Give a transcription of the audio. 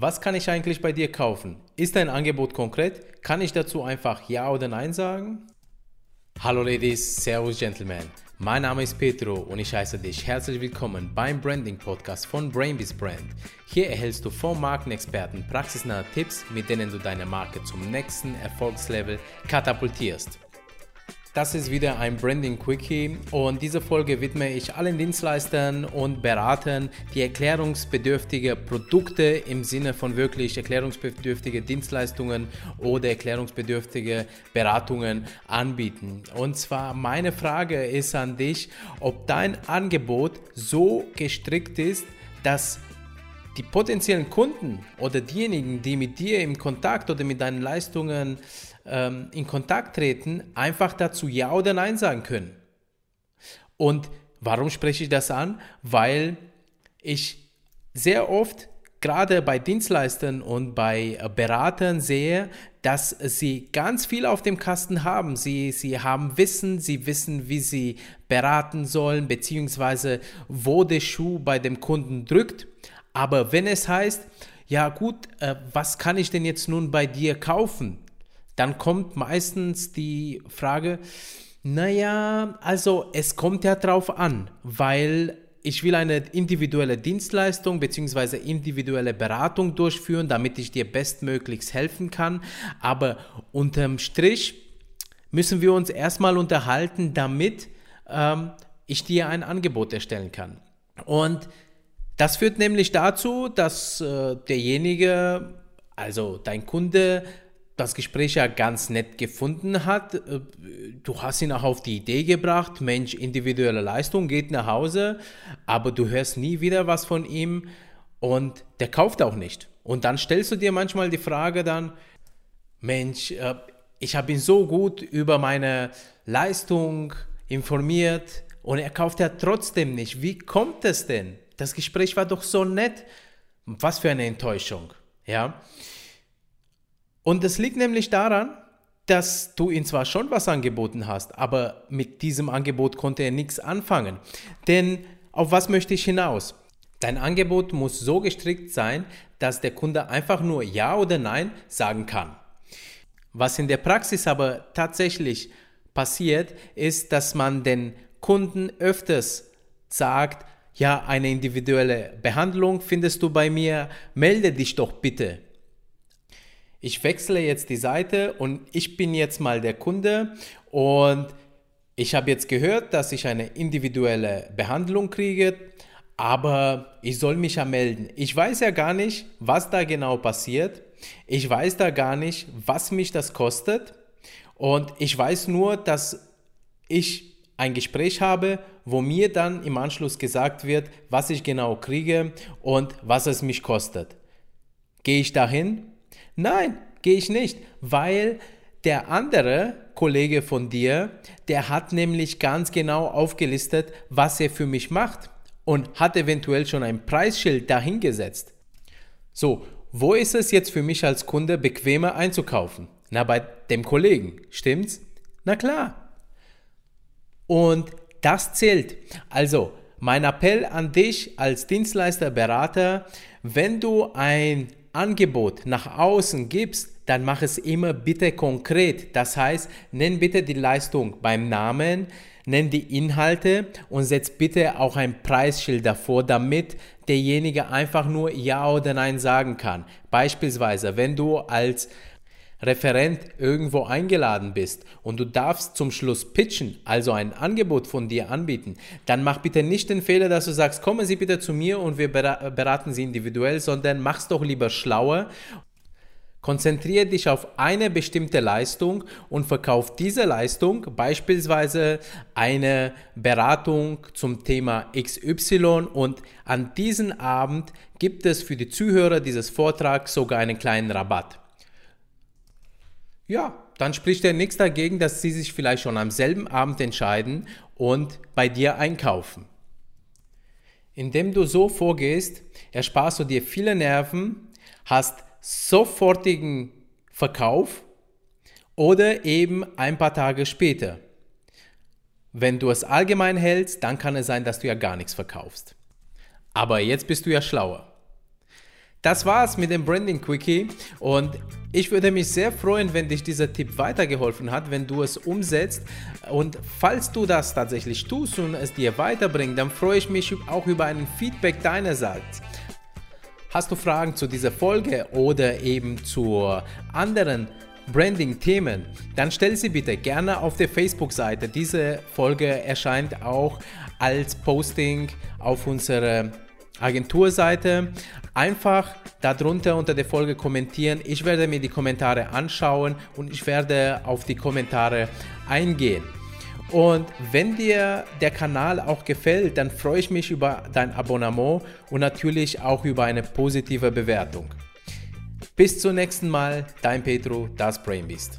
Was kann ich eigentlich bei dir kaufen? Ist dein Angebot konkret? Kann ich dazu einfach Ja oder Nein sagen? Hallo Ladies, Servus Gentlemen. Mein Name ist Petro und ich heiße dich herzlich willkommen beim Branding Podcast von Brainbees Brand. Hier erhältst du vom Markenexperten praxisnahe Tipps, mit denen du deine Marke zum nächsten Erfolgslevel katapultierst. Das ist wieder ein Branding Quickie und diese Folge widme ich allen Dienstleistern und Beratern, die erklärungsbedürftige Produkte im Sinne von wirklich erklärungsbedürftige Dienstleistungen oder erklärungsbedürftige Beratungen anbieten. Und zwar meine Frage ist an dich, ob dein Angebot so gestrickt ist, dass die potenziellen Kunden oder diejenigen, die mit dir im Kontakt oder mit deinen Leistungen ähm, in Kontakt treten, einfach dazu Ja oder Nein sagen können. Und warum spreche ich das an? Weil ich sehr oft gerade bei Dienstleistern und bei Beratern sehe, dass sie ganz viel auf dem Kasten haben. Sie, sie haben Wissen, sie wissen, wie sie beraten sollen, beziehungsweise wo der Schuh bei dem Kunden drückt. Aber wenn es heißt, ja gut, äh, was kann ich denn jetzt nun bei dir kaufen? dann kommt meistens die Frage, naja, also es kommt ja drauf an, weil ich will eine individuelle Dienstleistung bzw. individuelle Beratung durchführen, damit ich dir bestmöglichst helfen kann. Aber unterm Strich müssen wir uns erstmal unterhalten, damit ähm, ich dir ein Angebot erstellen kann. Und das führt nämlich dazu, dass äh, derjenige, also dein Kunde, das Gespräch ja ganz nett gefunden hat. Äh, du hast ihn auch auf die Idee gebracht, Mensch, individuelle Leistung geht nach Hause, aber du hörst nie wieder was von ihm und der kauft auch nicht. Und dann stellst du dir manchmal die Frage dann, Mensch, äh, ich habe ihn so gut über meine Leistung informiert und er kauft ja trotzdem nicht. Wie kommt es denn? Das Gespräch war doch so nett. Was für eine Enttäuschung, ja? Und das liegt nämlich daran, dass du ihm zwar schon was angeboten hast, aber mit diesem Angebot konnte er nichts anfangen. Denn auf was möchte ich hinaus? Dein Angebot muss so gestrickt sein, dass der Kunde einfach nur Ja oder Nein sagen kann. Was in der Praxis aber tatsächlich passiert, ist, dass man den Kunden öfters sagt, ja, eine individuelle Behandlung findest du bei mir, melde dich doch bitte ich wechsle jetzt die Seite und ich bin jetzt mal der Kunde und ich habe jetzt gehört, dass ich eine individuelle Behandlung kriege, aber ich soll mich ja melden. Ich weiß ja gar nicht, was da genau passiert. Ich weiß da gar nicht, was mich das kostet. Und ich weiß nur, dass ich ein Gespräch habe, wo mir dann im Anschluss gesagt wird, was ich genau kriege und was es mich kostet. Gehe ich dahin Nein, gehe ich nicht, weil der andere Kollege von dir, der hat nämlich ganz genau aufgelistet, was er für mich macht und hat eventuell schon ein Preisschild dahingesetzt. So, wo ist es jetzt für mich als Kunde bequemer einzukaufen? Na, bei dem Kollegen, stimmt's? Na klar. Und das zählt. Also, mein Appell an dich als Dienstleister, Berater, wenn du ein Angebot nach außen gibst, dann mach es immer bitte konkret. Das heißt, nenn bitte die Leistung beim Namen, nenn die Inhalte und setz bitte auch ein Preisschild davor, damit derjenige einfach nur Ja oder Nein sagen kann. Beispielsweise, wenn du als Referent irgendwo eingeladen bist und du darfst zum Schluss pitchen, also ein Angebot von dir anbieten, dann mach bitte nicht den Fehler, dass du sagst, kommen Sie bitte zu mir und wir beraten Sie individuell, sondern mach's doch lieber schlauer Konzentriere dich auf eine bestimmte Leistung und verkauf diese Leistung, beispielsweise eine Beratung zum Thema XY und an diesem Abend gibt es für die Zuhörer dieses Vortrags sogar einen kleinen Rabatt. Ja, dann spricht ja nichts dagegen, dass sie sich vielleicht schon am selben Abend entscheiden und bei dir einkaufen. Indem du so vorgehst, ersparst du dir viele Nerven, hast sofortigen Verkauf oder eben ein paar Tage später. Wenn du es allgemein hältst, dann kann es sein, dass du ja gar nichts verkaufst. Aber jetzt bist du ja schlauer. Das war's mit dem Branding Quickie und ich würde mich sehr freuen, wenn dich dieser Tipp weitergeholfen hat, wenn du es umsetzt. Und falls du das tatsächlich tust und es dir weiterbringt, dann freue ich mich auch über ein Feedback deinerseits. Hast du Fragen zu dieser Folge oder eben zu anderen Branding-Themen, dann stell sie bitte gerne auf der Facebook-Seite. Diese Folge erscheint auch als Posting auf unserer Agenturseite. Einfach darunter unter der Folge kommentieren. Ich werde mir die Kommentare anschauen und ich werde auf die Kommentare eingehen. Und wenn dir der Kanal auch gefällt, dann freue ich mich über dein Abonnement und natürlich auch über eine positive Bewertung. Bis zum nächsten Mal, dein Petro, das Brainbeast.